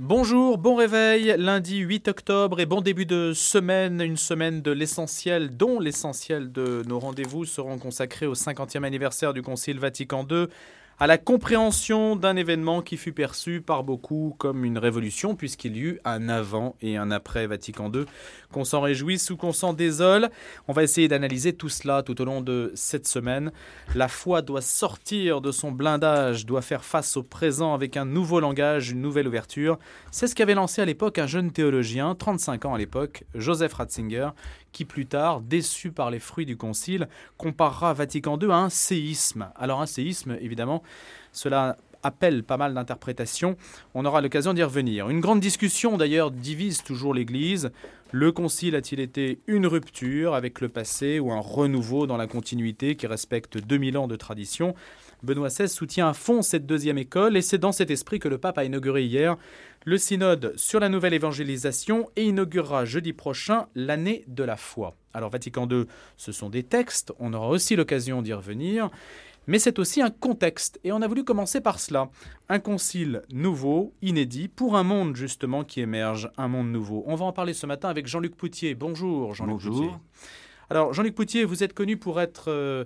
Bonjour, bon réveil, lundi 8 octobre et bon début de semaine, une semaine de l'essentiel, dont l'essentiel de nos rendez-vous seront consacrés au 50e anniversaire du Concile Vatican II à la compréhension d'un événement qui fut perçu par beaucoup comme une révolution, puisqu'il y eut un avant et un après Vatican II, qu'on s'en réjouisse ou qu'on s'en désole. On va essayer d'analyser tout cela tout au long de cette semaine. La foi doit sortir de son blindage, doit faire face au présent avec un nouveau langage, une nouvelle ouverture. C'est ce qu'avait lancé à l'époque un jeune théologien, 35 ans à l'époque, Joseph Ratzinger, qui plus tard, déçu par les fruits du concile, comparera Vatican II à un séisme. Alors un séisme, évidemment, cela appelle pas mal d'interprétations. On aura l'occasion d'y revenir. Une grande discussion d'ailleurs divise toujours l'Église. Le concile a-t-il été une rupture avec le passé ou un renouveau dans la continuité qui respecte 2000 ans de tradition? Benoît XVI soutient à fond cette deuxième école et c'est dans cet esprit que le pape a inauguré hier le synode sur la nouvelle évangélisation et inaugurera jeudi prochain l'année de la foi. Alors Vatican II, ce sont des textes, on aura aussi l'occasion d'y revenir, mais c'est aussi un contexte et on a voulu commencer par cela. Un concile nouveau, inédit, pour un monde justement qui émerge, un monde nouveau. On va en parler ce matin avec Jean-Luc Poutier. Bonjour Jean-Luc Poutier. Alors Jean-Luc Poutier, vous êtes connu pour être... Euh,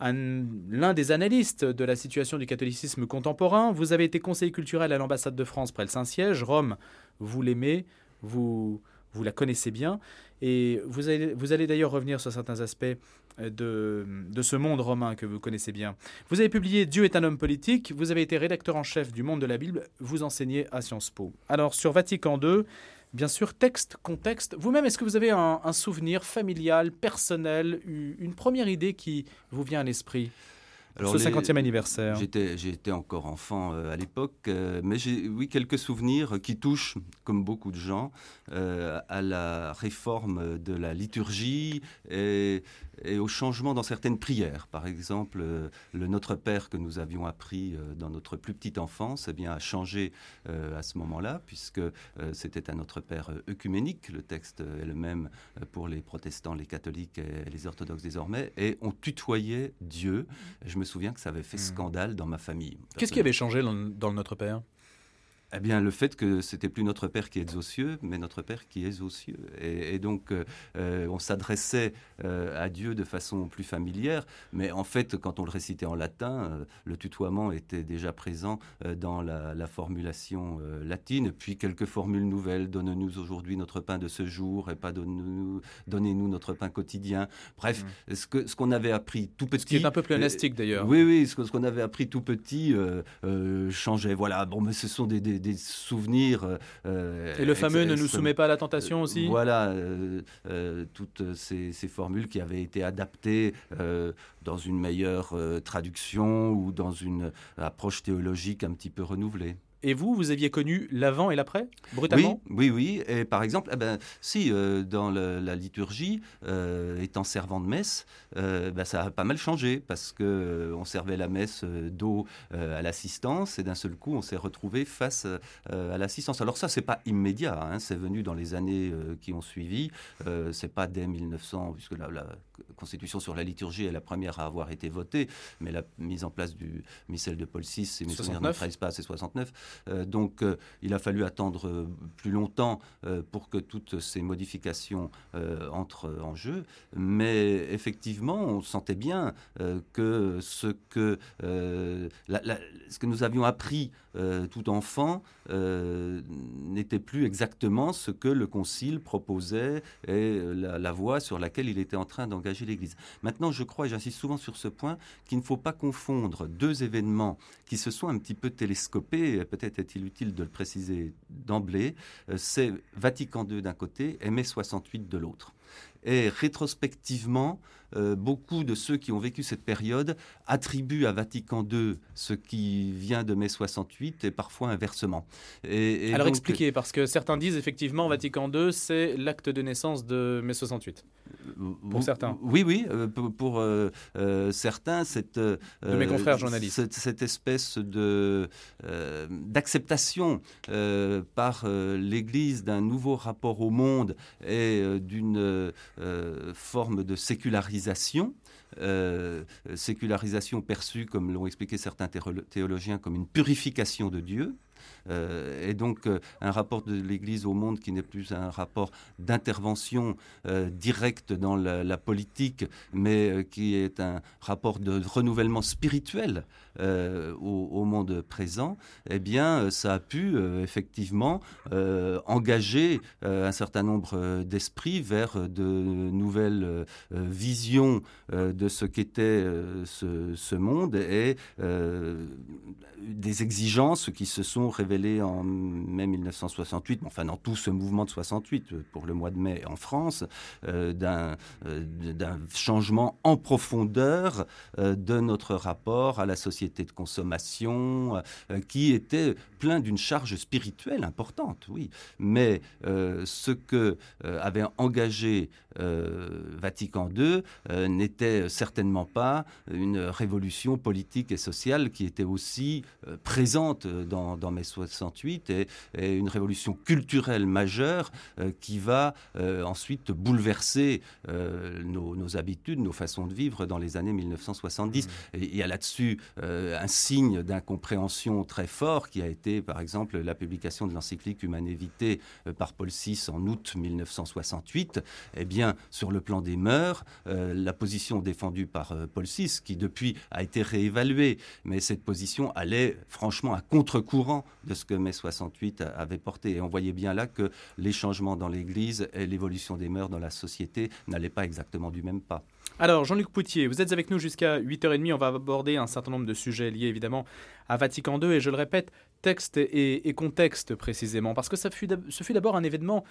l'un des analystes de la situation du catholicisme contemporain. Vous avez été conseiller culturel à l'ambassade de France près le Saint-Siège. Rome, vous l'aimez, vous, vous la connaissez bien. Et vous allez, d'ailleurs revenir sur certains aspects euh, de, de, ce monde romain que vous connaissez bien. Vous avez publié Dieu est un homme politique, vous avez été rédacteur en chef du Monde de la Bible, vous enseignez à Sciences Po. Alors sur Vatican II, bien sûr, texte, contexte. Vous-même, est-ce que vous avez un, souvenir familial, personnel, une première idée qui vous vient à l'esprit alors ce 50e anniversaire? J'étais encore enfant euh, à l'époque, euh, mais j'ai oui quelques souvenirs qui touchent, comme beaucoup de gens, euh, à la réforme de la liturgie et, et au changement dans certaines prières. Par exemple, le Notre Père que nous avions appris dans notre plus petite enfance eh bien, a changé à ce moment-là, puisque c'était un Notre Père œcuménique. Le texte est le même pour les protestants, les catholiques et les orthodoxes désormais, et on tutoyait Dieu. Je me souviens que ça avait fait hmm. scandale dans ma famille. Qu'est-ce qui avait changé dans, dans le Notre Père? Eh bien, le fait que c'était plus notre Père qui est aux cieux, mais notre Père qui est aux cieux. Et, donc, euh, euh, on s'adressait euh, à Dieu de façon plus familière, mais en fait, quand on le récitait en latin, le tutoiement était déjà présent dans la, formulation latine, puis quelques formules nouvelles. Donne-nous aujourd'hui notre pain de ce jour, et pas donnez-nous notre pain quotidien. Bref, mm. ce qu'on ce qu'on avait appris tout petit. Ce qui est un peu plus élastique d'ailleurs. Oui, oui, ce qu'on avait appris tout petit changeait. Voilà, bon, mais ce sont des des, souvenirs. Euh, et le fameux ne nous soumet pas à la tentation aussi? Voilà, euh, euh, toutes ces, formules qui avaient été adaptées dans une meilleure traduction ou dans une approche théologique un petit peu renouvelée. Et vous, vous aviez connu l'avant et l'après, brutalement? Oui, oui, oui. Et par exemple, eh ben, si euh, dans la liturgie, euh, étant servant de messe, ben, ça a pas mal changé parce que on servait la messe d'eau à l'assistance et d'un seul coup, on s'est retrouvé face à l'assistance. Alors ça, c'est pas immédiat. Hein, c'est venu dans les années qui ont suivi. c'est pas dès 1900, puisque la, la, Constitution sur la liturgie est la première à avoir été votée, mais la mise en place du missel de Paul VI, et mes souvenirs ne pas, c'est 69. Euh, donc euh, il a fallu attendre euh, plus longtemps pour que toutes ces modifications entrent en jeu. Mais effectivement, on sentait bien que ce que, ce que nous avions appris tout enfant n'était plus exactement ce que le Concile proposait et la, la voie sur laquelle il était en train d'engager Maintenant, je crois, et j'insiste souvent sur ce point, qu'il ne faut pas confondre deux événements qui se sont un petit peu télescopés, peut-être est-il utile de le préciser d'emblée, euh, c'est Vatican II d'un côté et mai 68 de l'autre. Et rétrospectivement, euh, beaucoup de ceux qui ont vécu cette période attribuent à Vatican II ce qui vient de mai 68 et parfois inversement. Et, Alors expliquez, parce que certains disent effectivement Vatican II, c'est l'acte de naissance de mai 68. Pour certains. Oui, oui, euh, pour, euh, certains, cette, de mes confrères journalistes. Cette, espèce de d'acceptation par l'Église d'un nouveau rapport au monde et d'une forme de sécularisation euh, sécularisation perçue, comme l'ont expliqué certains théologiens, comme une purification de Dieu. Et donc un rapport de l'Église au monde qui n'est plus un rapport d'intervention directe dans la, politique, mais qui est un rapport de renouvellement spirituel au, monde présent, eh bien, ça a pu effectivement engager un certain nombre d'esprits vers de nouvelles visions de ce qu'était ce, monde et des exigences qui se sont révélées en mai 1968, enfin dans tout ce mouvement de 68 euh, pour le mois de mai en France, euh, euh, d'un changement en profondeur de notre rapport à la société de consommation, qui était plein d'une charge spirituelle importante, oui. Mais ce que avait engagé Vatican II n'était certainement pas une révolution politique et sociale qui était aussi euh, présente dans, dans mai 68 et, une révolution culturelle majeure euh, qui va euh, ensuite bouleverser nos, habitudes, nos façons de vivre dans les années 1970. Mmh. Et il y a là-dessus un signe d'incompréhension très fort qui a été, par exemple, la publication de l'encyclique Humane Vitae par Paul VI en août 1968. Eh bien, sur le plan des mœurs, la position défendue par Paul VI, qui depuis a été réévaluée, mais cette position allait franchement à contre-courant de ce que mai 68 avait porté. Et on voyait bien là que les changements dans l'Église et l'évolution des mœurs dans la société n'allaient pas exactement du même pas. Alors, Jean-Luc Poutier, vous êtes avec nous jusqu'à 8h30. On va aborder un certain nombre de sujets liés évidemment à Vatican II. Et je le répète, texte et, contexte précisément. Parce que ça ce fut d'abord un événement,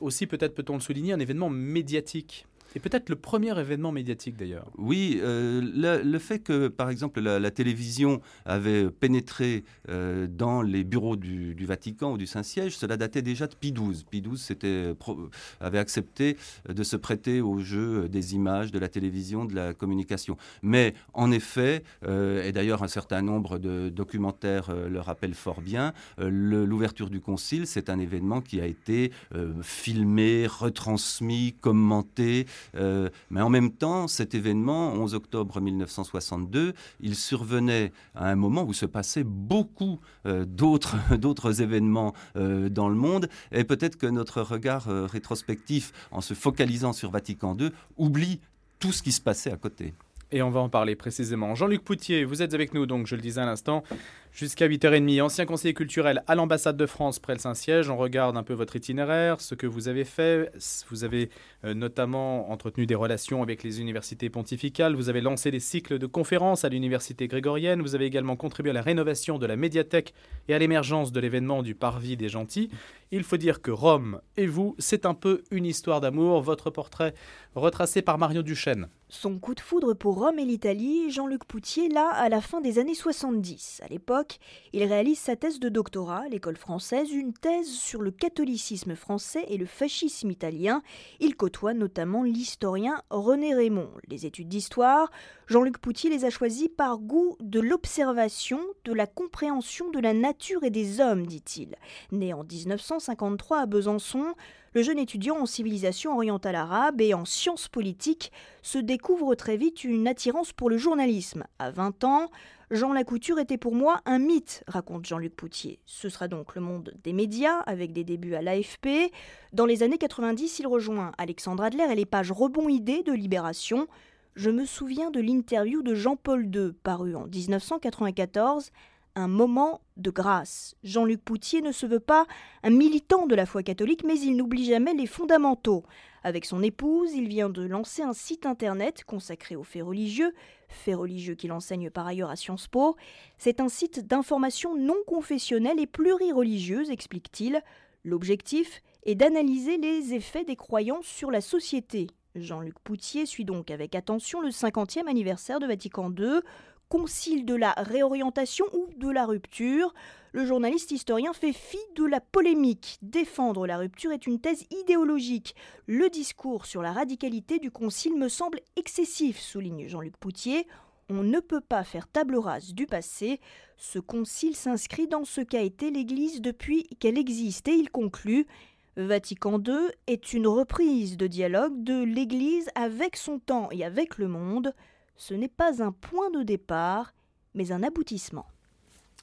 aussi peut-être peut-on le souligner, un événement médiatique. Et peut-être le premier événement médiatique d'ailleurs. Oui, euh, le, fait que par exemple la, télévision avait pénétré euh, dans les bureaux du, Vatican ou du Saint-Siège, cela datait déjà de Pie XII. Pie XII avait accepté de se prêter au jeu des images, de la télévision, de la communication. Mais en effet, euh, et d'ailleurs un certain nombre de documentaires le rappellent fort bien, l'ouverture du concile, c'est un événement qui a été filmé, retransmis, commenté. Euh, mais en même temps, cet événement, 11 octobre 1962, il survenait à un moment où se passaient beaucoup euh, d'autres événements euh, dans le monde. Et peut-être que notre regard rétrospectif, en se focalisant sur Vatican II, oublie tout ce qui se passait à côté. Et on va en parler précisément. Jean-Luc Poutier, vous êtes avec nous, donc je le disais à l'instant, jusqu'à 8h30. Ancien conseiller culturel à l'ambassade de France près le Saint-Siège. On regarde un peu votre itinéraire, ce que vous avez fait. Vous avez euh, notamment entretenu des relations avec les universités pontificales. Vous avez lancé des cycles de conférences à l'université grégorienne. Vous avez également contribué à la rénovation de la médiathèque et à l'émergence de l'événement du Parvis des Gentils. Il faut dire que Rome et vous, c'est un peu une histoire d'amour. Votre portrait retracé par Mario Duchesne. Son coup de foudre pour Rome et l'Italie, Jean-Luc Poutier, là, à la fin des années 70. À l'époque, il réalise sa thèse de doctorat à l'école française, une thèse sur le catholicisme français et le fascisme italien. Il côtoie notamment l'historien René Raymond. Les études d'histoire, Jean-Luc Poutier les a choisies par goût de l'observation, de la compréhension de la nature et des hommes, dit-il. Né en 1953 à Besançon, le jeune étudiant en civilisation orientale arabe et en sciences politiques se découvre très vite une attirance pour le journalisme. À 20 ans, Jean Lacouture était pour moi un mythe, raconte Jean-Luc Poutier. Ce sera donc le monde des médias, avec des débuts à l'AFP. Dans les années 90, il rejoint Alexandre Adler et les pages Rebond Idées de Libération. Je me souviens de l'interview de Jean-Paul II, paru en 1994 un moment de grâce. Jean-Luc Poutier ne se veut pas un militant de la foi catholique, mais il n'oublie jamais les fondamentaux. Avec son épouse, il vient de lancer un site internet consacré aux faits religieux, faits religieux qu'il enseigne par ailleurs à Sciences Po. C'est un site d'information non confessionnelle et plurireligieuse, explique-t-il. L'objectif est d'analyser les effets des croyances sur la société. Jean-Luc Poutier suit donc avec attention le 50e anniversaire de Vatican II, concile de la réorientation ou de la rupture. Le journaliste historien fait fi de la polémique. Défendre la rupture est une thèse idéologique. Le discours sur la radicalité du concile me semble excessif, souligne Jean-Luc Poutier. On ne peut pas faire table rase du passé. Ce concile s'inscrit dans ce qu'a été l'Église depuis qu'elle existe et il conclut Vatican II est une reprise de dialogue de l'Église avec son temps et avec le monde ce n'est pas un point de départ, mais un aboutissement.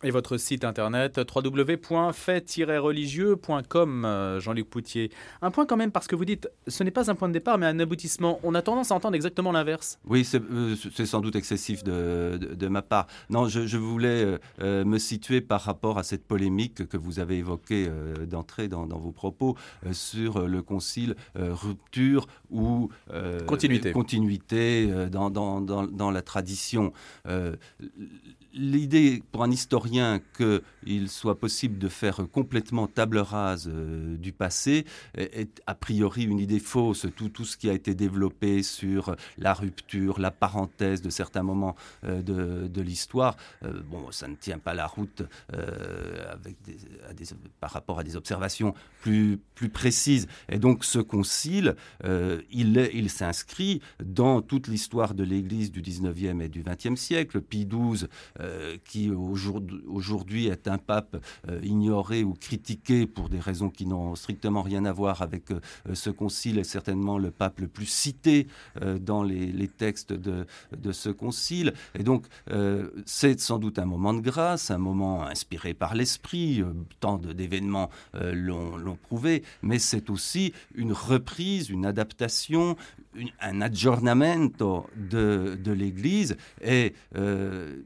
Et votre site internet www.fait-religieux.com, euh, Jean-Luc Poutier. Un point quand même, parce que vous dites, ce n'est pas un point de départ, mais un aboutissement. On a tendance à entendre exactement l'inverse. Oui, c'est euh, sans doute excessif de, ma part. Non, je, voulais euh, me situer par rapport à cette polémique que vous avez évoquée d'entrée dans, vos propos sur le concile rupture ou continuité, continuité dans, dans, dans, la tradition l'idée pour un historien qu'il soit possible de faire complètement table rase euh, du passé est, a priori une idée fausse. Tout, tout ce qui a été développé sur la rupture, la parenthèse de certains moments euh, de, l'histoire, euh, bon, ça ne tient pas la route par rapport à des observations plus, plus précises. Et donc ce concile, il, il s'inscrit dans toute l'histoire de l'Église du 19e et du 20e siècle. Pie XII euh, qui aujourd'hui est un pape euh, ignoré ou critiqué pour des raisons qui n'ont strictement rien à voir avec euh, ce concile, est certainement le pape le plus cité dans les, textes de, de, ce concile. Et donc, c'est sans doute un moment de grâce, un moment inspiré par l'esprit, tant d'événements l'ont prouvé, mais c'est aussi une reprise, une adaptation, un aggiornamento de, de l'Église. Et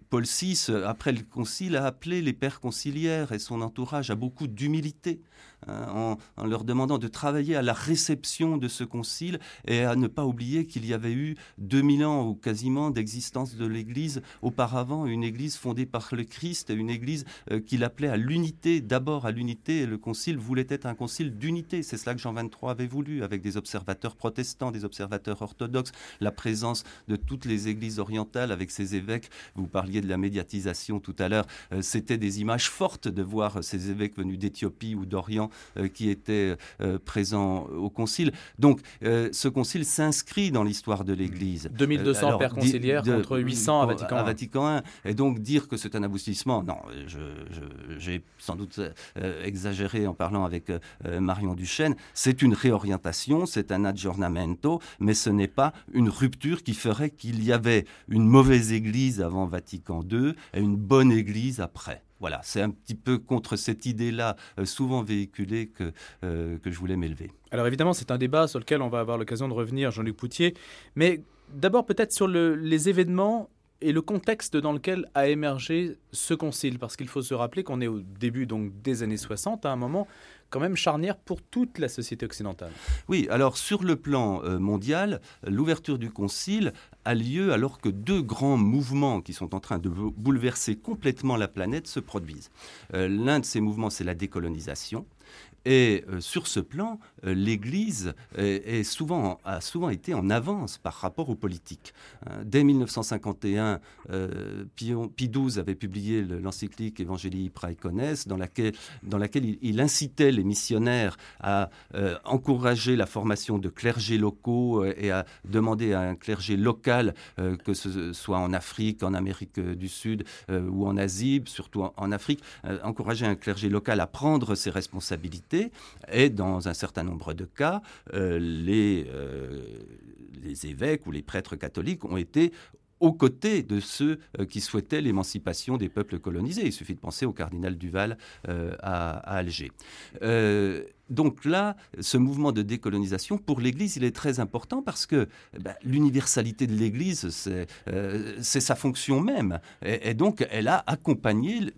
Paul VI après le concile, a appelé les pères conciliaires et son entourage à beaucoup d'humilité Hein, en, leur demandant de travailler à la réception de ce concile et à ne pas oublier qu'il y avait eu 2000 ans ou quasiment d'existence de l'Église auparavant, une Église fondée par le Christ, une Église euh, qu'il appelait à l'unité, d'abord à l'unité, et le concile voulait être un concile d'unité. C'est cela que Jean XXIII avait voulu, avec des observateurs protestants, des observateurs orthodoxes, la présence de toutes les églises orientales avec ses évêques. Vous parliez de la médiatisation tout à l'heure. Euh, c'était des images fortes de voir ces évêques venus d'Éthiopie ou d'Orient euh, qui étaient euh, présents au concile. Donc, euh, ce concile s'inscrit dans l'histoire de l'Église. 2200 pères conciliaires contre 800 à Vatican, à Vatican I. Et donc, dire que c'est un aboutissement, non, j'ai sans doute exagéré en parlant avec Marion Duchesne, c'est une réorientation, c'est un aggiornamento, mais ce n'est pas une rupture qui ferait qu'il y avait une mauvaise Église avant Vatican II et une bonne Église après. Voilà, c'est un petit peu contre cette idée-là, euh, souvent véhiculée, que, euh, que je voulais m'élever. Alors évidemment, c'est un débat sur lequel on va avoir l'occasion de revenir, Jean-Luc Poutier. Mais d'abord peut-être sur les événements et le contexte dans lequel a émergé ce concile, parce qu'il faut se rappeler qu'on est au début donc des années 60, à un moment quand même charnière pour toute la société occidentale. Oui, alors sur le plan euh, mondial, l'ouverture du concile a lieu alors que deux grands mouvements qui sont en train de bouleverser complètement la planète se produisent. Euh, l'un de ces mouvements, c'est la décolonisation, et euh, sur ce plan, euh, l'Église est, souvent, a souvent été en avance par rapport aux politiques. Hein, dès 1951, euh, Pie XII avait publié l'encyclique Evangelii Praecones, dans laquelle, dans laquelle il, incitait les missionnaires à encourager la formation de clergés locaux et à demander à un clergé local, que ce soit en Afrique, en Amérique du Sud ou en Asie, surtout en, en Afrique, encourager un clergé local à prendre ses responsabilités et dans un certain nombre de cas, euh, les, euh, les évêques ou les prêtres catholiques ont été aux côtés de ceux euh, qui souhaitaient l'émancipation des peuples colonisés. Il suffit de penser au cardinal Duval à, Alger. donc là, ce mouvement de décolonisation, pour l'Église, il est très important parce que ben, l'universalité de l'Église, c'est sa fonction même. et, donc, elle a accompagné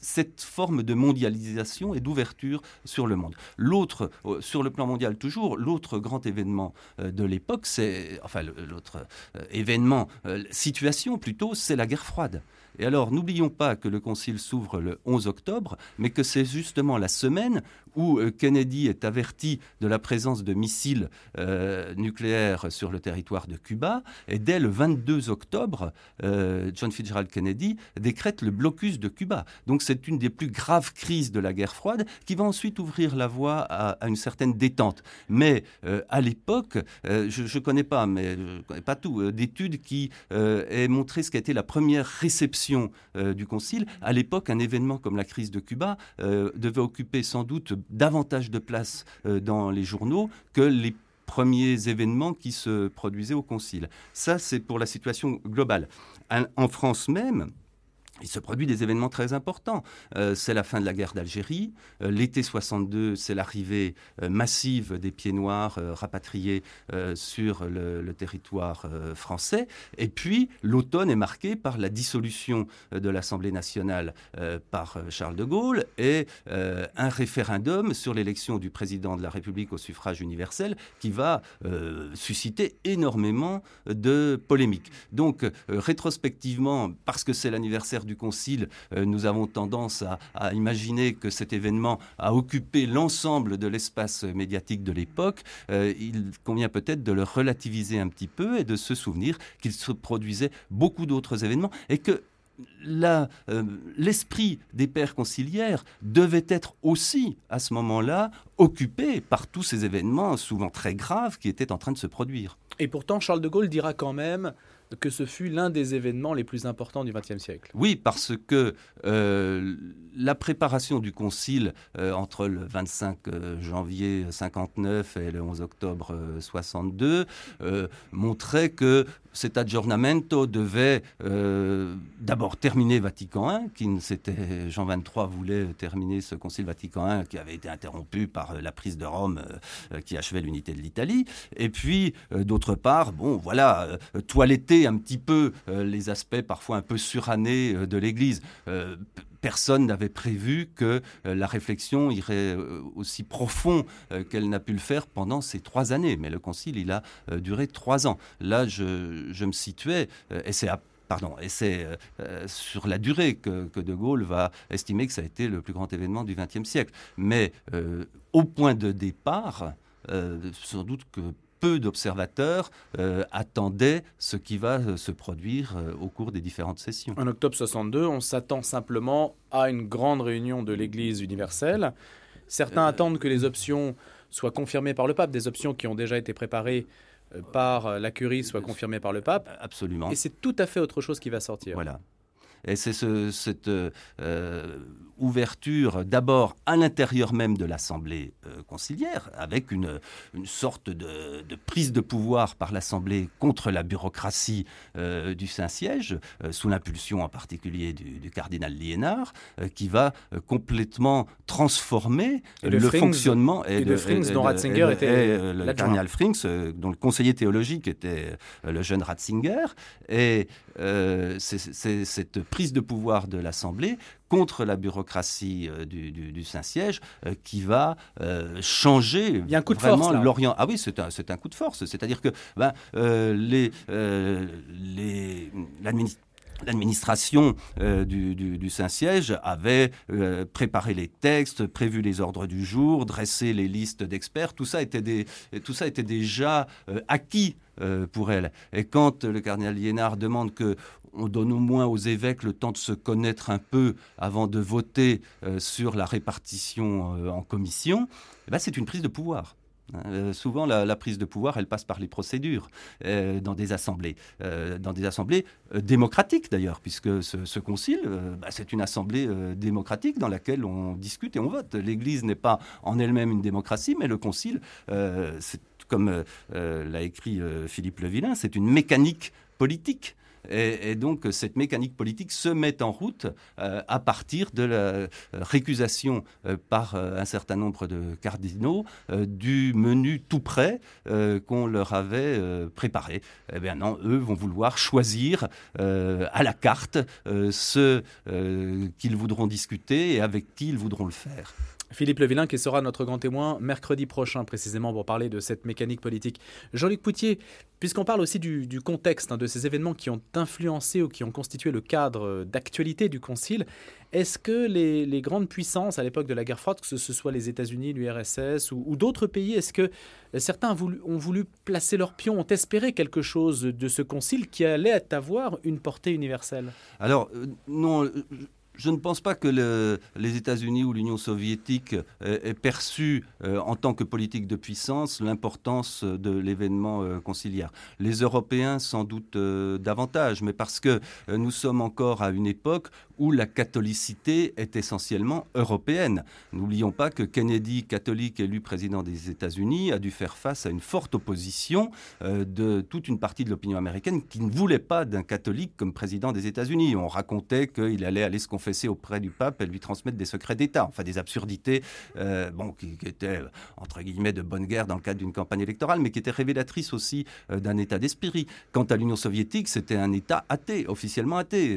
cette forme de mondialisation et d'ouverture sur le monde. L'autre, euh, sur le plan mondial toujours, l'autre grand événement euh, de l'époque, c'est, enfin l'autre euh, événement, situation plutôt, c'est la guerre froide. Et alors, n'oublions pas que le Concile s'ouvre le 11 octobre, mais que c'est justement la semaine où euh, Kennedy est averti de la présence de missiles euh, nucléaires sur le territoire de Cuba. Et dès le 22 octobre, euh, John Fitzgerald Kennedy décrète le blocus de Cuba. Donc c'est une des plus graves crises de la guerre froide qui va ensuite ouvrir la voie à, une certaine détente. Mais à l'époque, je ne connais pas, mais je connais pas tout, d'études qui aient montré ce qu'a été la première réception du Concile. À l'époque, un événement comme la crise de Cuba devait occuper sans doute davantage de place euh, dans les journaux que les premiers événements qui se produisaient au Concile. Ça, c'est pour la situation globale. En France même, il se produit des événements très importants. Euh, c'est la fin de la guerre d'Algérie. Euh, l'été 62, c'est l'arrivée euh, massive des pieds noirs rapatriés sur le, territoire français. Et puis, l'automne est marqué par la dissolution de l'Assemblée nationale par Charles de Gaulle et un référendum sur l'élection du président de la République au suffrage universel qui va susciter énormément de polémiques. Donc, rétrospectivement, parce que c'est l'anniversaire du Concile, euh, nous avons tendance à, imaginer que cet événement a occupé l'ensemble de l'espace médiatique de l'époque. Euh, il convient peut-être de le relativiser un petit peu et de se souvenir qu'il se produisait beaucoup d'autres événements et que euh, l'esprit des pères conciliaires devait être aussi, à ce moment-là, occupé par tous ces événements, souvent très graves, qui étaient en train de se produire. Et pourtant, Charles de Gaulle dira quand même que ce fut l'un des événements les plus importants du XXe siècle. Oui, parce que euh, la préparation du concile euh, entre le 25 euh, janvier 59 et le 11 octobre 62 montrait que cet aggiornamento devait d'abord terminer Vatican I, qui s'était Jean XXIII voulait terminer ce concile Vatican I qui avait été interrompu par la prise de Rome qui achevait l'unité de l'Italie, et puis d'autre part, bon voilà, toiletter un petit peu euh, les aspects parfois un peu surannés euh, de l'Église. Euh, personne n'avait prévu que la réflexion irait aussi profond qu'elle n'a pu le faire pendant ces trois années. Mais le concile, il a duré trois ans. Là, je, me situais, et c'est Pardon, et c'est sur la durée que, De Gaulle va estimer que ça a été le plus grand événement du XXe siècle. Mais au point de départ, sans doute que peu d'observateurs euh, attendaient ce qui va euh, se produire euh, au cours des différentes sessions. En octobre 62, on s'attend simplement à une grande réunion de l'Église universelle. Certains attendent que les options soient confirmées par le pape, des options qui ont déjà été préparées par la curie soient confirmées par le pape. Absolument. Et c'est tout à fait autre chose qui va sortir. Voilà. Et c'est cette euh, ouverture d'abord à l'intérieur même de l'Assemblée euh, conciliaire, avec une, une sorte de, prise de pouvoir par l'Assemblée contre la bureaucratie euh, du Saint-Siège, sous l'impulsion en particulier du, cardinal Liénard, qui va complètement transformer le, fonctionnement. Et, le Frings, dont Ratzinger était le cardinal Frings, dont le conseiller théologique était le jeune Ratzinger. Et c'est cette prise de pouvoir de l'Assemblée contre la bureaucratie euh, du, Saint-Siège euh, qui va euh, changer Il y a un coup de vraiment l'Orient. Ah oui, c'est un, un, coup de force. C'est-à-dire que ben, les, les, l'administration du, du, Saint-Siège avait préparé les textes, prévu les ordres du jour, dressé les listes d'experts. Tout ça était, déjà acquis pour elle. Et quand le cardinal Liénard demande que on donne au moins aux évêques le temps de se connaître un peu avant de voter euh, sur la répartition euh, en commission, eh ben, c'est une prise de pouvoir. Hein, euh, souvent, la, prise de pouvoir, elle passe par les procédures dans des assemblées, dans des assemblées démocratiques d'ailleurs, puisque ce, concile, bah, c'est une assemblée démocratique dans laquelle on discute et on vote. L'Église n'est pas en elle-même une démocratie, mais le concile, comme l'a écrit Philippe Le Vilain, c'est une mécanique politique. Et, donc cette mécanique politique se met en route euh, à partir de la euh, récusation euh, par un certain nombre de cardinaux du menu tout prêt qu'on leur avait préparé. Eh bien non, eux vont vouloir choisir à la carte ceux qu'ils voudront discuter et avec qui ils voudront le faire. Philippe Levillain qui sera notre grand témoin mercredi prochain précisément pour parler de cette mécanique politique. Jean-Luc Poutier, puisqu'on parle aussi du, contexte hein, de ces événements qui ont influencé ou qui ont constitué le cadre d'actualité du Concile, est-ce que les, grandes puissances à l'époque de la guerre froide, que ce soit les États-Unis, l'URSS ou, d'autres pays, est-ce que certains ont voulu, placer leur pion, ont espéré quelque chose de ce Concile qui allait avoir une portée universelle? Alors, euh, non je ne pense pas que les États-Unis ou l'Union soviétique aient perçu euh, en tant que politique de puissance l'importance de l'événement euh, conciliaire. Les Européens sans doute euh, davantage, mais parce que nous sommes encore à une époque où la catholicité est essentiellement européenne. N'oublions pas que Kennedy, catholique élu président des États-Unis, a dû faire face à une forte opposition euh, de toute une partie de l'opinion américaine qui ne voulait pas d'un catholique comme président des États-Unis. On racontait qu'il allait aller se confesser auprès du pape et lui transmettre des secrets d'État, enfin des absurdités euh, bon, qui, étaient, entre guillemets, de bonne guerre dans le cadre d'une campagne électorale, mais qui étaient révélatrices aussi euh, d'un état d'esprit. Quant à l'Union soviétique, c'était un État athée, officiellement athée.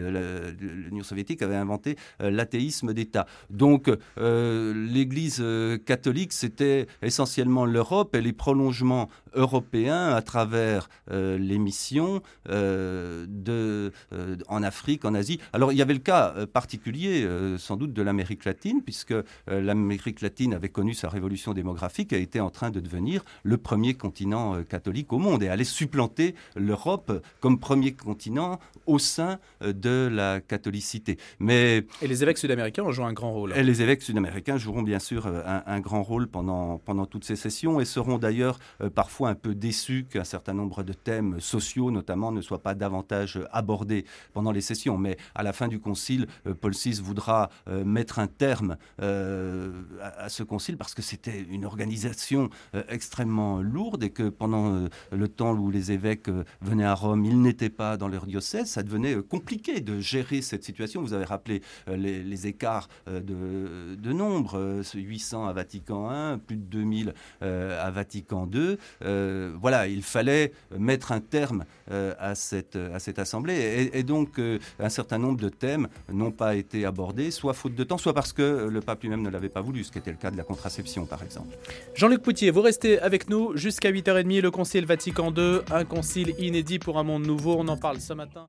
L'Union soviétique avait inventé l'athéisme d'État. Donc l'Église catholique, c'était essentiellement l'Europe et les prolongements européens à travers euh, les missions euh, de, euh, en Afrique, en Asie. Alors il y avait le cas particulier sans doute de l'Amérique latine, puisque l'Amérique latine avait connu sa révolution démographique et était en train de devenir le premier continent catholique au monde et allait supplanter l'Europe comme premier continent au sein de la catholicité. Mais, et les évêques sud-américains ont joué un grand rôle. Et les évêques sud-américains joueront bien sûr un, un, grand rôle pendant, pendant toutes ces sessions et seront d'ailleurs parfois un peu déçu qu'un certain nombre de thèmes sociaux, notamment, ne soient pas davantage abordés pendant les sessions. Mais à la fin du concile, euh, Paul VI voudra euh, mettre un terme euh, à, ce concile parce que c'était une organisation extrêmement lourde et que pendant le temps où les évêques venaient à Rome, ils n'étaient pas dans leur diocèse. Ça devenait compliqué de gérer cette situation. Vous avez rappelé les, écarts de, de, nombre, 800 à Vatican I, plus de 2000 à Vatican II. Euh, voilà, il fallait mettre un terme euh, à, cette, à cette assemblée. Et, donc, euh, un certain nombre de thèmes n'ont pas été abordés, soit faute de temps, soit parce que le pape lui-même ne l'avait pas voulu, ce qui était le cas de la contraception, par exemple. Jean-Luc Poutier, vous restez avec nous jusqu'à 8h30, le Concile Vatican II, un concile inédit pour un monde nouveau. On en parle ce matin.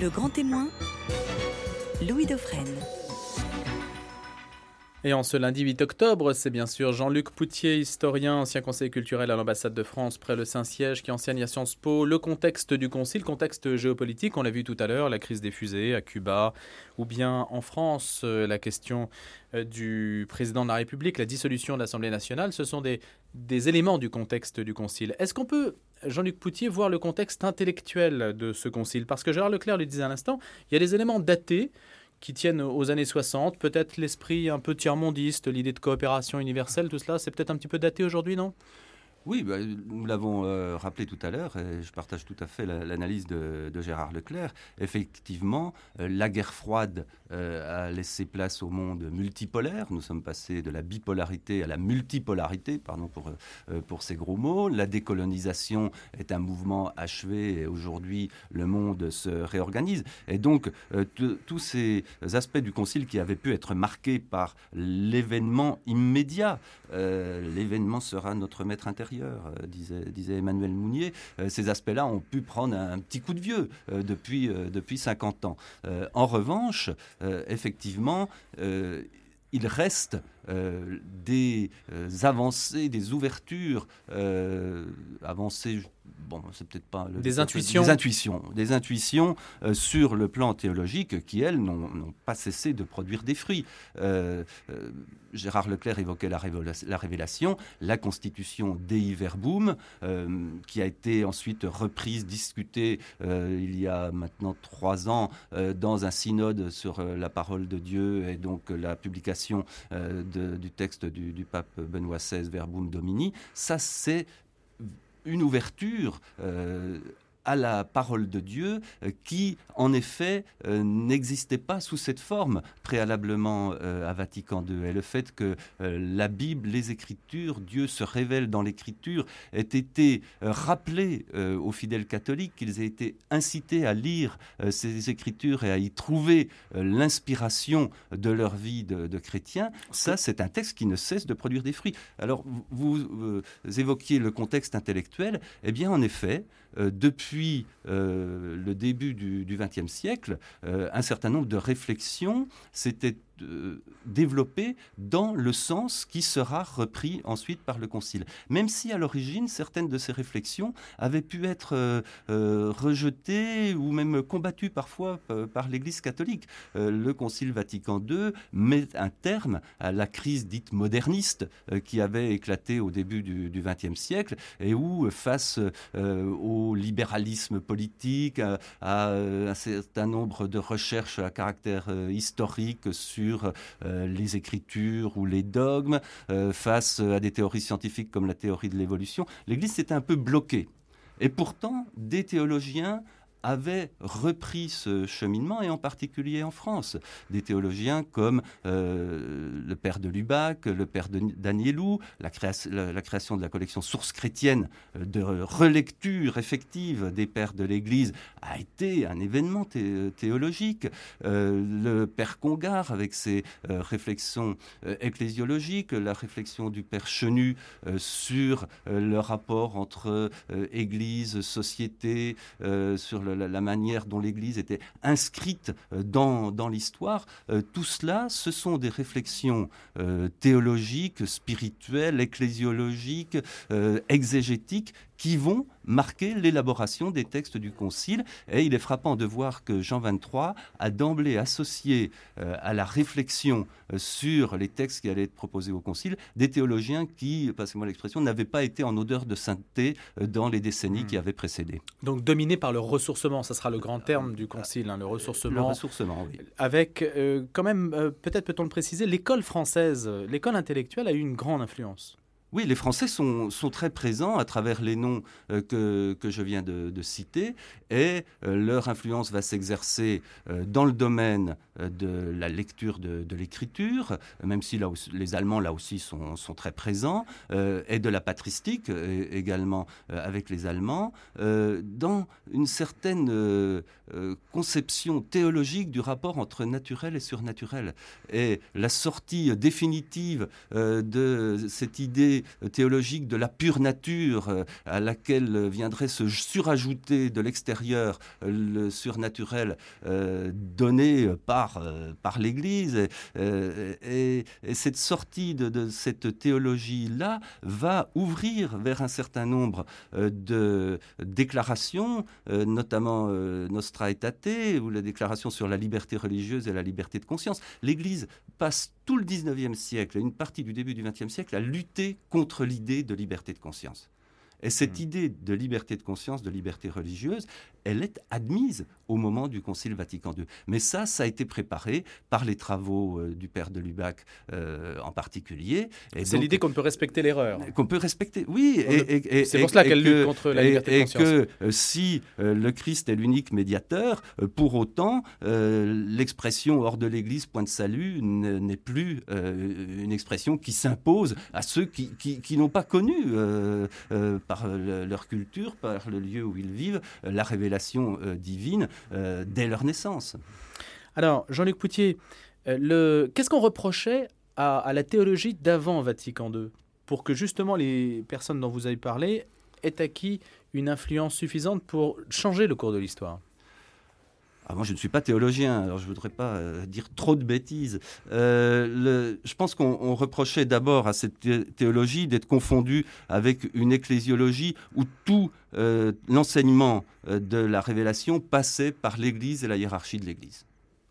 Le grand témoin, Louis Dauphren. Et en ce lundi 8 octobre, c'est bien sûr Jean-Luc Poutier, historien, ancien conseiller culturel à l'ambassade de France près le Saint-Siège, qui enseigne à Sciences Po le contexte du Concile, contexte géopolitique, on l'a vu tout à l'heure, la crise des fusées à Cuba, ou bien en France, euh, la question euh, du président de la République, la dissolution de l'Assemblée nationale, ce sont des, éléments du contexte du Concile. Est-ce qu'on peut Jean-Luc Poutier, voir le contexte intellectuel de ce concile? Parce que Gérard Leclerc le disait à l'instant, il y a des éléments datés qui tiennent aux années 60, peut-être l'esprit un peu tiers-mondiste, l'idée de coopération universelle, tout cela, c'est peut-être un petit peu daté aujourd'hui, non? Oui, bah, nous l'avons euh, rappelé tout à l'heure, et je partage tout à fait l'analyse de, Gérard Leclerc. Effectivement, euh, la guerre froide euh, a laissé place au monde multipolaire. Nous sommes passés de la bipolarité à la multipolarité, pardon pour, pour ces gros mots. La décolonisation est un mouvement achevé et aujourd'hui le monde se réorganise. Et donc, tous ces aspects du Concile qui avaient pu être marqués par l'événement immédiat, l'événement sera notre maître intérieur euh, disait, Emmanuel Mounier. Euh, ces aspects-là ont pu prendre un, petit coup de vieux euh, depuis, depuis 50 ans. en revanche, effectivement, il reste des avancées, des ouvertures, avancées bon, c'est peut-être pas des intuitions, des intuitions, des intuitions euh, sur le plan théologique qui elles n'ont pas cessé de produire des fruits. Euh, euh, Gérard Leclerc évoquait la, la, révélation, la constitution Dei Verbum, qui a été ensuite reprise, discutée il y a maintenant trois ans dans un synode sur la parole de Dieu et donc la publication du texte du, pape Benoît XVI Verbum Domini. Ça, c'est une ouverture euh, à la parole de Dieu euh, qui, en effet, euh, n'existait pas sous cette forme préalablement euh, à Vatican II. Et le fait que la Bible, les Écritures, Dieu se révèle dans l'Écriture, ait été rappelé aux fidèles catholiques, qu'ils aient été incités à lire ces Écritures et à y trouver l'inspiration de leur vie de, de chrétiens, ça, c'est un texte qui ne cesse de produire des fruits. Alors, vous, évoquiez le contexte intellectuel. Eh bien, en effet, depuis depuis euh, le début du XXe siècle, euh, un certain nombre de réflexions s'étaient développé dans le sens qui sera repris ensuite par le Concile. Même si à l'origine, certaines de ces réflexions avaient pu être euh, euh, rejetées ou même combattues parfois euh, par l'Église catholique. le Concile Vatican II met un terme à la crise dite moderniste qui avait éclaté au début du XXe siècle et où, face au libéralisme politique, à, un certain nombre de recherches à caractère historique sur les écritures ou les dogmes, euh, face à des théories scientifiques comme la théorie de l'évolution, l'Église s'était un peu bloquée. Et pourtant, des théologiens avaient repris ce cheminement, et en particulier en France. Des théologiens comme euh, le père de Lubac, le père d'Anielou, la, création de la collection Sources chrétiennes euh, de relecture effective des pères de l'Église a été un événement théologique. Euh, le père Congar, avec ses réflexions ecclésiologiques, la réflexion du père Chenu sur le rapport entre Église, société, sur le la, manière dont l'Église était inscrite euh, dans, dans l'histoire, euh, tout cela, ce sont des réflexions euh, théologiques, spirituelles, ecclésiologiques, exégétiques qui vont marquer l'élaboration des textes du Concile. Et il est frappant de voir que Jean XXIII a d'emblée associé euh, à la réflexion euh, sur les textes qui allaient être proposés au Concile des théologiens qui, passez-moi l'expression, n'avaient pas été en odeur de sainteté euh, dans les décennies qui hmm. avaient précédé. Donc dominé par le ressourcement, ça sera le grand terme du Concile, hein, le ressourcement. Le ressourcement, oui. Avec, quand même, peut-être peut-on le préciser, l'école française, l'école intellectuelle a eu une grande influence. Oui, les Français sont, très présents à travers les noms euh, que, je viens de, citer et euh, leur influence va s'exercer euh, dans le domaine de la lecture de, l'écriture, même si là les Allemands là aussi sont, très présents, et de la patristique également avec les Allemands, dans une certaine conception théologique du rapport entre naturel et surnaturel. Et la sortie définitive de cette idée théologique de la pure nature euh, à laquelle viendrait se surajouter de l'extérieur euh, le surnaturel euh, donné par, par l'Église. Et, cette sortie de, cette théologie-là va ouvrir vers un certain nombre de déclarations, notamment Nostra Aetate, ou la déclaration sur la liberté religieuse et la liberté de conscience. L'Église passe tout le 19e siècle et une partie du début du 20e siècle à lutter contre l'idée de liberté de conscience. Et cette hmm. idée de liberté de conscience, de liberté religieuse, elle est admise au moment du Concile Vatican II. Mais ça, ça a été préparé par les travaux euh, du père de Lubac euh, en particulier. C'est l'idée qu'on peut respecter l'erreur. Qu'on peut respecter, oui. Et, c'est pour cela qu'elle lutte contre la liberté de conscience. Et que euh, si le Christ est l'unique médiateur, pour autant, l'expression hors de l'Église, point de salut, n'est plus une expression qui s'impose à ceux qui, qui, n'ont pas connu par leur culture, par le lieu où ils vivent, la révélation divine euh, dès leur naissance. Alors, Jean-Luc Poutier, euh, qu'est-ce qu'on reprochait à, la théologie d'avant Vatican II pour que justement les personnes dont vous avez parlé aient acquis une influence suffisante pour changer le cours de l'histoire? Ah, moi, je ne suis pas théologien, alors je ne voudrais pas euh, dire trop de bêtises. je pense qu'on reprochait d'abord à cette théologie d'être confondue avec une ecclésiologie où tout euh, l'enseignement euh, de la révélation passait par l'Église et la hiérarchie de l'Église.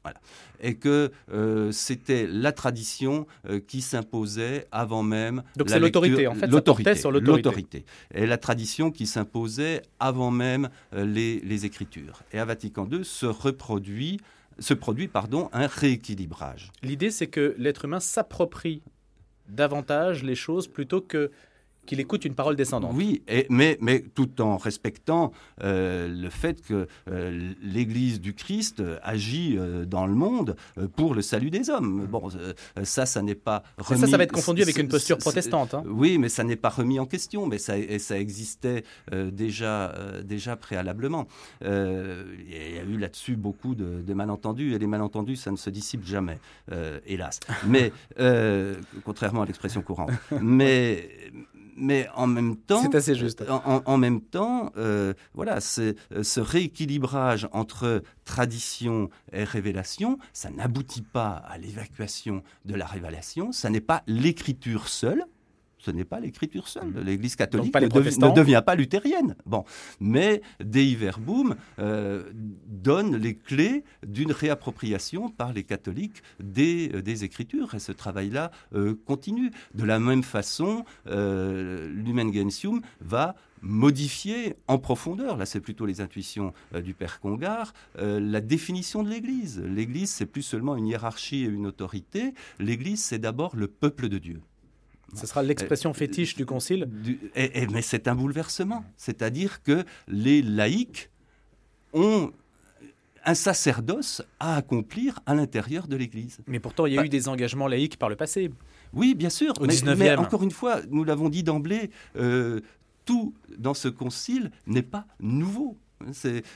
Voilà. Et que euh, c'était la tradition qui s'imposait avant même. Donc c'est l'autorité, en fait, l'autorité, sur l'autorité. Et la tradition qui s'imposait avant même les, les, Écritures. Et à Vatican II se reproduit, se produit pardon, un rééquilibrage. L'idée, c'est que l'être humain s'approprie davantage les choses plutôt que qu'il écoute une parole descendante. Oui, mais, mais tout en respectant euh, le fait que euh, l'Église du Christ euh, agit dans le monde pour le salut des hommes. Bon, ça, ça n'est pas remis... Ça, ça va être confondu avec une posture protestante. Hein. Oui, mais ça n'est pas remis en question, mais ça, ça existait déjà, déjà préalablement. il y a eu là-dessus beaucoup de, de, malentendus, et les malentendus, ça ne se dissipe jamais, hélas. Mais, contrairement à l'expression courante. Mais mais en même temps, c'est assez juste. En, même temps, euh, voilà, ce rééquilibrage entre tradition et révélation, ça n'aboutit pas à l'évacuation de la révélation. Ça n'est pas l'écriture seule ce n'est pas l'écriture seule. Mmh. L'Église catholique ne, devient pas luthérienne. Bon, mais Dei Verbum euh, donne les clés d'une réappropriation par les catholiques des, euh, des Écritures, et ce travail-là euh, continue. De la même façon, Gentium va modifier en profondeur, là c'est plutôt les intuitions du père Congar, la définition de l'Église. L'Église, c'est plus seulement une hiérarchie et une autorité, l'Église, c'est d'abord le peuple de Dieu. Ce sera l'expression euh, fétiche du concile. mais c'est un bouleversement. C'est-à-dire que les laïcs ont un sacerdoce à accomplir à l'intérieur de l'Église. Mais pourtant, il y a eu des engagements laïcs par le passé. Oui, bien sûr. mais, encore une fois, nous l'avons dit d'emblée, euh, tout dans ce concile n'est pas nouveau.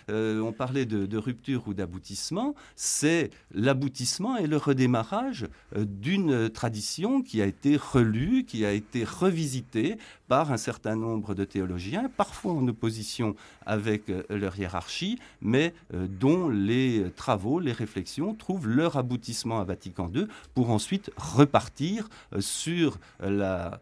Euh, on parlait de, rupture ou d'aboutissement, c'est l'aboutissement et le redémarrage euh, d'une tradition qui a été relue, qui a été revisitée par un certain nombre de théologiens, parfois en opposition avec euh, leur hiérarchie, mais dont les travaux, les réflexions trouvent leur aboutissement à Vatican II pour ensuite repartir sur la,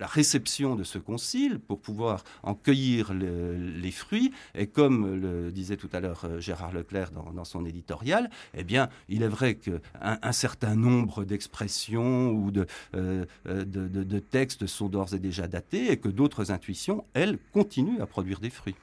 réception de ce concile, pour pouvoir en cueillir les fruits. Et comme le disait tout à l'heure euh, Gérard Leclerc dans, son éditorial, eh bien, il est vrai qu'un un certain nombre d'expressions ou euh, de, de, textes sont d'ores et déjà datés et que d'autres intuitions, elles, continuent à produire des fruits.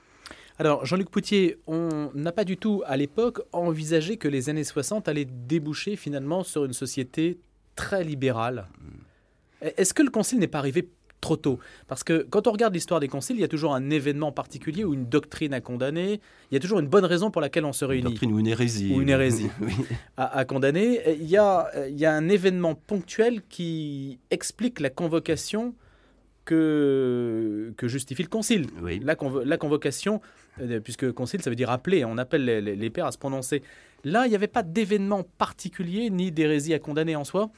Alors, Jean-Luc Poutier, on n'a pas du tout, à l'époque, envisagé que les années 60 allaient déboucher finalement sur une société très libérale. Hmm. Est-ce que le Concile n'est pas arrivé trop tôt? Parce que quand on regarde l'histoire des conciles, il y a toujours un événement particulier ou une doctrine à condamner. Il y a toujours une bonne raison pour laquelle on se réunit. Une doctrine ou une hérésie. Ou une hérésie à, condamner. Il y, a, il y a un événement ponctuel qui explique la convocation que, que justifie le concile. La, la, convocation, euh, puisque concile, ça veut dire appeler. On appelle les, les pères à se prononcer. Là, il n'y avait pas d'événement particulier ni d'hérésie à condamner en soi?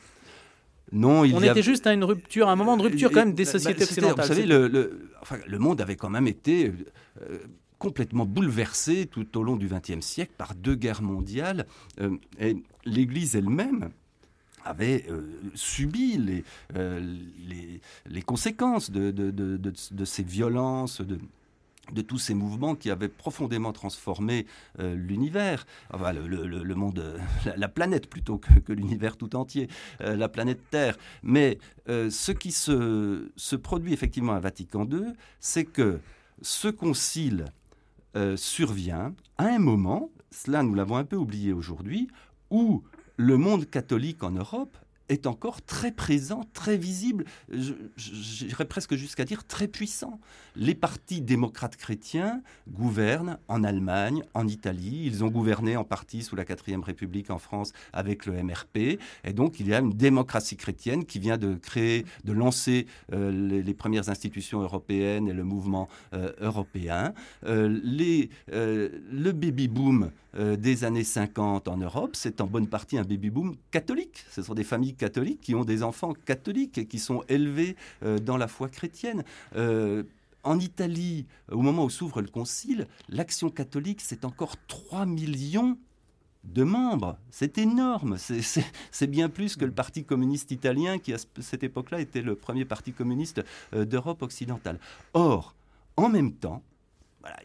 Non, il on était juste à une rupture, un moment de rupture quand même des bah, sociétés occidentales. Vous savez, le, monde avait quand même été euh, complètement bouleversé tout au long du XXe siècle par deux guerres mondiales. Euh, et l'Église elle-même avait euh, subi les, les, conséquences de, de, de ces violences, de, de tous ces mouvements qui avaient profondément transformé euh, l'univers, enfin le, monde, euh, la, planète plutôt que, l'univers tout entier, euh, la planète Terre. Mais ce qui se, se, produit effectivement à Vatican II, c'est que ce concile survient à un moment, cela nous l'avons un peu oublié aujourd'hui, où le monde catholique en Europe est encore très présent, très visible, j'irais presque jusqu'à dire très puissant. Les partis démocrates chrétiens gouvernent en Allemagne, en Italie, ils ont gouverné en partie sous la 4ème République en France avec le MRP, et donc il y a une démocratie chrétienne qui vient de créer, de lancer euh, les, premières institutions européennes et le mouvement euh, européen. Euh, les, le baby-boom des années 50 en Europe, c'est en bonne partie un baby-boom catholique. Ce sont des familles catholiques qui ont des enfants catholiques et qui sont élevés euh, dans la foi chrétienne. Euh, en Italie, au moment où s'ouvre le concile, l'action catholique, c'est encore 3 millions de membres. C'est énorme. C'est bien plus que le Parti communiste italien, qui à cette époque-là était le premier parti communiste euh, d'Europe occidentale. Or, en même temps,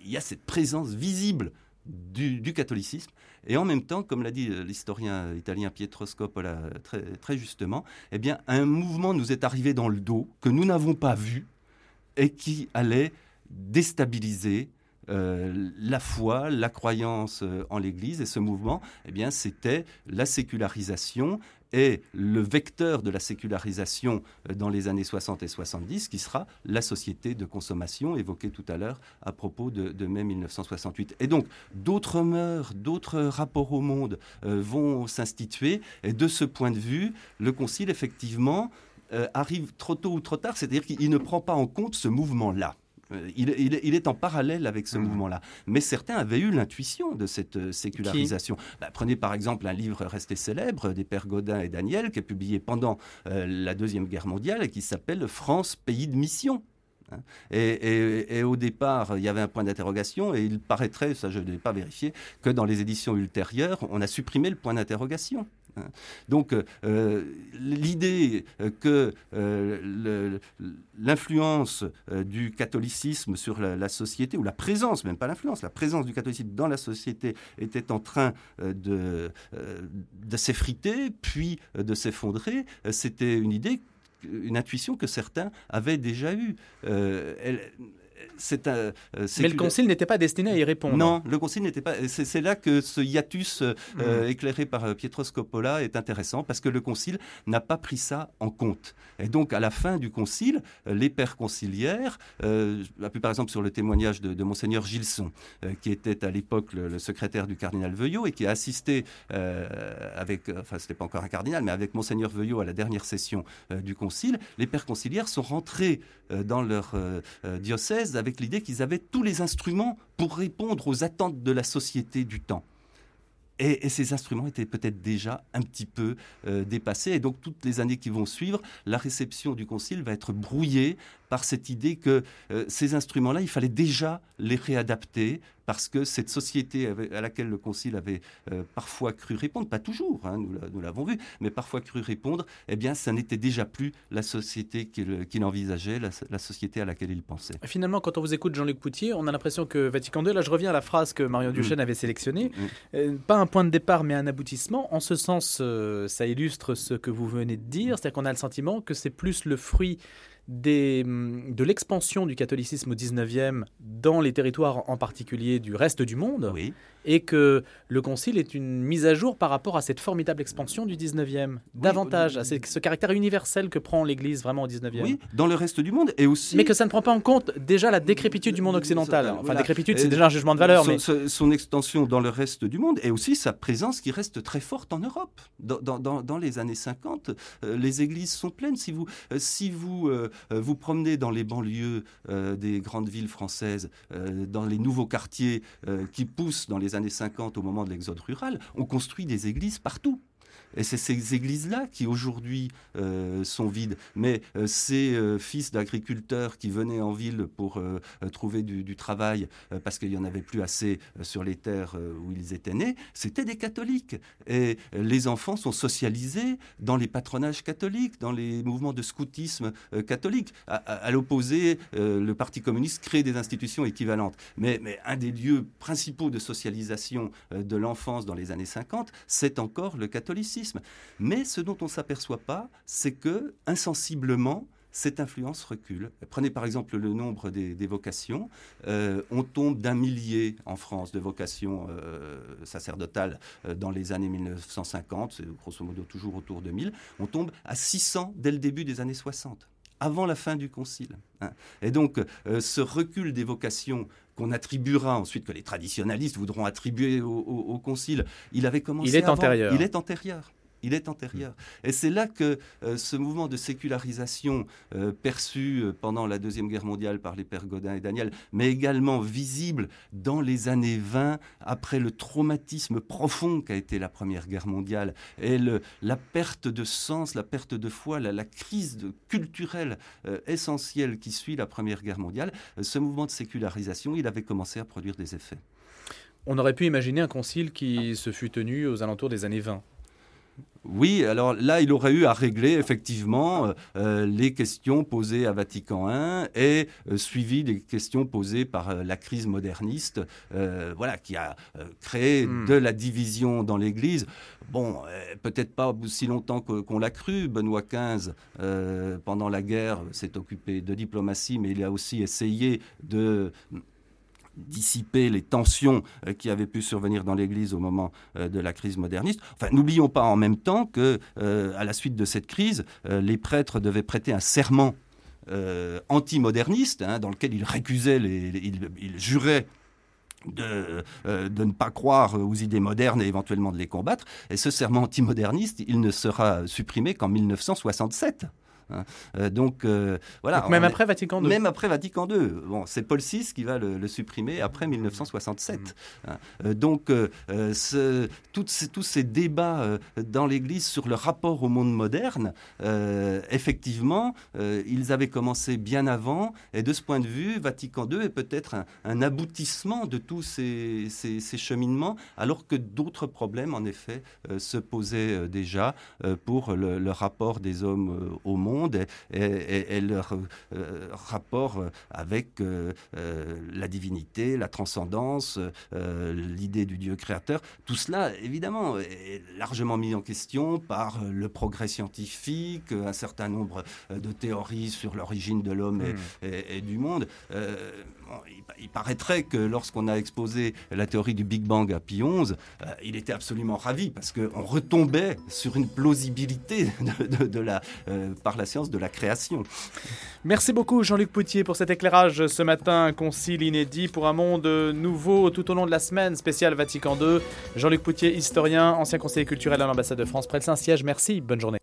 il y a cette présence visible du, catholicisme. Et en même temps, comme l'a dit euh, l'historien italien Pietro Scopola très, très justement, eh bien, un mouvement nous est arrivé dans le dos que nous n'avons pas vu et qui allait déstabiliser euh, la foi, la croyance euh, en l'Église. Et ce mouvement, eh bien, c'était la sécularisation et le vecteur de la sécularisation euh, dans les années 60 et 70, qui sera la société de consommation évoquée tout à l'heure à propos de, mai 1968. Et donc, d'autres mœurs, d'autres rapports au monde vont s'instituer. Et de ce point de vue, le Concile, effectivement, arrive trop tôt ou trop tard, c'est-à-dire qu'il ne prend pas en compte ce mouvement-là. Il, est en parallèle avec ce mmh. mouvement-là. Mais certains avaient eu l'intuition de cette sécularisation. Bah, prenez par exemple un livre resté célèbre des pères Godin et Daniel, qui est publié pendant la Deuxième Guerre mondiale et qui s'appelle France, pays de mission. Hein. Et, au départ, il y avait un point d'interrogation, et il paraîtrait, ça je n'ai pas vérifié, que dans les éditions ultérieures, on a supprimé le point d'interrogation. Hein. Donc euh, l'idée que euh, l'influence euh, du catholicisme sur la, société, ou la présence, même pas l'influence, la présence du catholicisme dans la société était en train de, s'effriter, puis de s'effondrer, c'était une idée une intuition que certains avaient déjà eue. Euh, c'est un. Euh, Mais le concile n'était pas destiné à y répondre. Non, le concile n'était pas. C'est là que ce hiatus euh, mm. éclairé par Pietro Scopola est intéressant parce que le concile n'a pas pris ça en compte. Et donc, à la fin du concile, les pères conciliaires, euh, par exemple sur le témoignage de, monseigneur Gilson, qui était à l'époque le, secrétaire du cardinal Veuillot et qui a assisté avec, enfin, c'était pas encore un cardinal, mais avec monseigneur Veuillot à la dernière session du concile, les pères conciliaires sont rentrés dans leur diocèse avec l'idée qu'ils avaient tous les instruments pour répondre aux attentes de la société du temps. Et, ces instruments étaient peut-être déjà un petit peu euh, dépassés. Et donc, toutes les années qui vont suivre, la réception du Concile va être brouillée par cette idée que euh, ces instruments-là, il fallait déjà les réadapter parce que cette société à laquelle le Concile avait euh, parfois cru répondre, pas toujours, hein, nous l'avons vu, mais parfois cru répondre, eh bien, ça n'était déjà plus la société qu'il envisageait, la, société à laquelle il pensait. Finalement, quand on vous écoute, Jean-Luc Poutier, on a l'impression que Vatican II, là je reviens à la phrase que Marion mm. Duchesne avait sélectionnée, mm. euh, pas un point de départ, mais un aboutissement. En ce sens, euh, ça illustre ce que vous venez de dire, c'est-à-dire qu'on a le sentiment que c'est plus le fruit de l'expansion du catholicisme au 19e dans les territoires en particulier du reste du monde. Et que le Concile est une mise à jour par rapport à cette formidable expansion du 19e, davantage à ce caractère universel que prend l'Église vraiment au 19e. Oui, dans le reste du monde et aussi... Mais que ça ne prend pas en compte déjà la décrépitude du monde occidental. Enfin, décrépitude, c'est déjà un jugement de valeur. Son, mais... son extension dans le reste du monde et aussi sa présence qui reste très forte en Europe. Dans, dans, dans les années 50, euh, les églises sont pleines. Si vous, euh, si vous euh, vous promenez dans les banlieues des grandes villes françaises, dans les nouveaux quartiers qui poussent dans les années 50, au moment de l'exode rural, on construit des églises partout. Et c'est ces églises-là qui aujourd'hui euh, sont vides. Mais euh, ces euh, fils d'agriculteurs qui venaient en ville pour trouver du, travail parce qu'il n'y en avait plus assez sur les terres où ils étaient nés, c'était des catholiques. Et les enfants sont socialisés dans les patronages catholiques, dans les mouvements de scoutisme catholique. À, l'opposé, le Parti communiste crée des institutions équivalentes. Mais, mais un des lieux principaux de socialisation de l'enfance dans les années 50, c'est encore le catholicisme. Mais ce dont on ne s'aperçoit pas, c'est que insensiblement, cette influence recule. Prenez par exemple le nombre des, vocations. Euh, on tombe d'un millier en France de vocations euh, sacerdotales euh, dans les années 1950, c'est grosso modo toujours autour de 1000. On tombe à 600 dès le début des années 60 avant la fin du Concile. Hein. Et donc, ce recul des vocations qu'on attribuera ensuite, que les traditionalistes voudront attribuer au, Concile, il avait commencé Il est antérieur. Il est antérieur il est antérieur. Et c'est là que euh, ce mouvement de sécularisation euh, perçu euh, pendant la Deuxième Guerre mondiale par les pères Godin et Daniel, mais également visible dans les années 20, après le traumatisme profond qu'a été la Première Guerre mondiale, et la perte de sens, la perte de foi, la, crise culturelle essentielle qui suit la Première Guerre mondiale, ce mouvement de sécularisation, il avait commencé à produire des effets. On aurait pu imaginer un concile qui se fut tenu aux alentours des années 20. Oui, alors là, il aurait eu à régler effectivement euh, euh, les questions posées à Vatican I et euh, suivi des questions posées par la crise moderniste, voilà, qui a créé hmm. de la division dans l'Église. Bon, peut-être pas aussi longtemps qu'on l'a cru. Benoît XV, pendant la guerre, s'est occupé de diplomatie, mais il a aussi essayé de dissiper les tensions euh, qui avaient pu survenir dans l'Église au moment euh, de la crise moderniste. Enfin, n'oublions pas en même temps que, euh, à la suite de cette crise, les prêtres devaient prêter un serment anti-moderniste, hein, dans lequel ils récusaient, ils, juraient de, de, ne pas croire aux idées modernes et éventuellement de les combattre. Et ce serment anti-moderniste, il ne sera supprimé qu'en 1967. Hein. donc voilà. même après Vatican II. Même après Vatican II. Bon, c'est Paul VI qui va le, supprimer après 1967. Mmh. Hein. donc ce, ces, tous ces débats dans l'Église sur le rapport au monde moderne, effectivement, ils avaient commencé bien avant. Et de ce point de vue, Vatican II est peut-être un, aboutissement de tous ces, ces, cheminements, alors que d'autres problèmes, en effet, euh, se posaient euh, déjà euh, pour le, rapport des hommes au monde et, leur rapport avec la divinité, la transcendance, l'idée du Dieu créateur. Tout cela, évidemment, est largement mis en question par le progrès scientifique, un certain nombre de théories sur l'origine de l'homme et, hmm. du monde. Il, paraîtrait que lorsqu'on a exposé la théorie du Big Bang à Pie XI, il était absolument ravi parce qu'on retombait sur une plausibilité euh, par la science de la création. Merci beaucoup Jean-Luc Poutier pour cet éclairage ce matin, concile inédit pour un monde nouveau tout au long de la semaine spéciale Vatican II. Jean-Luc Poutier, historien, ancien conseiller culturel à l'ambassade de France près de Saint-Siège. Merci, bonne journée.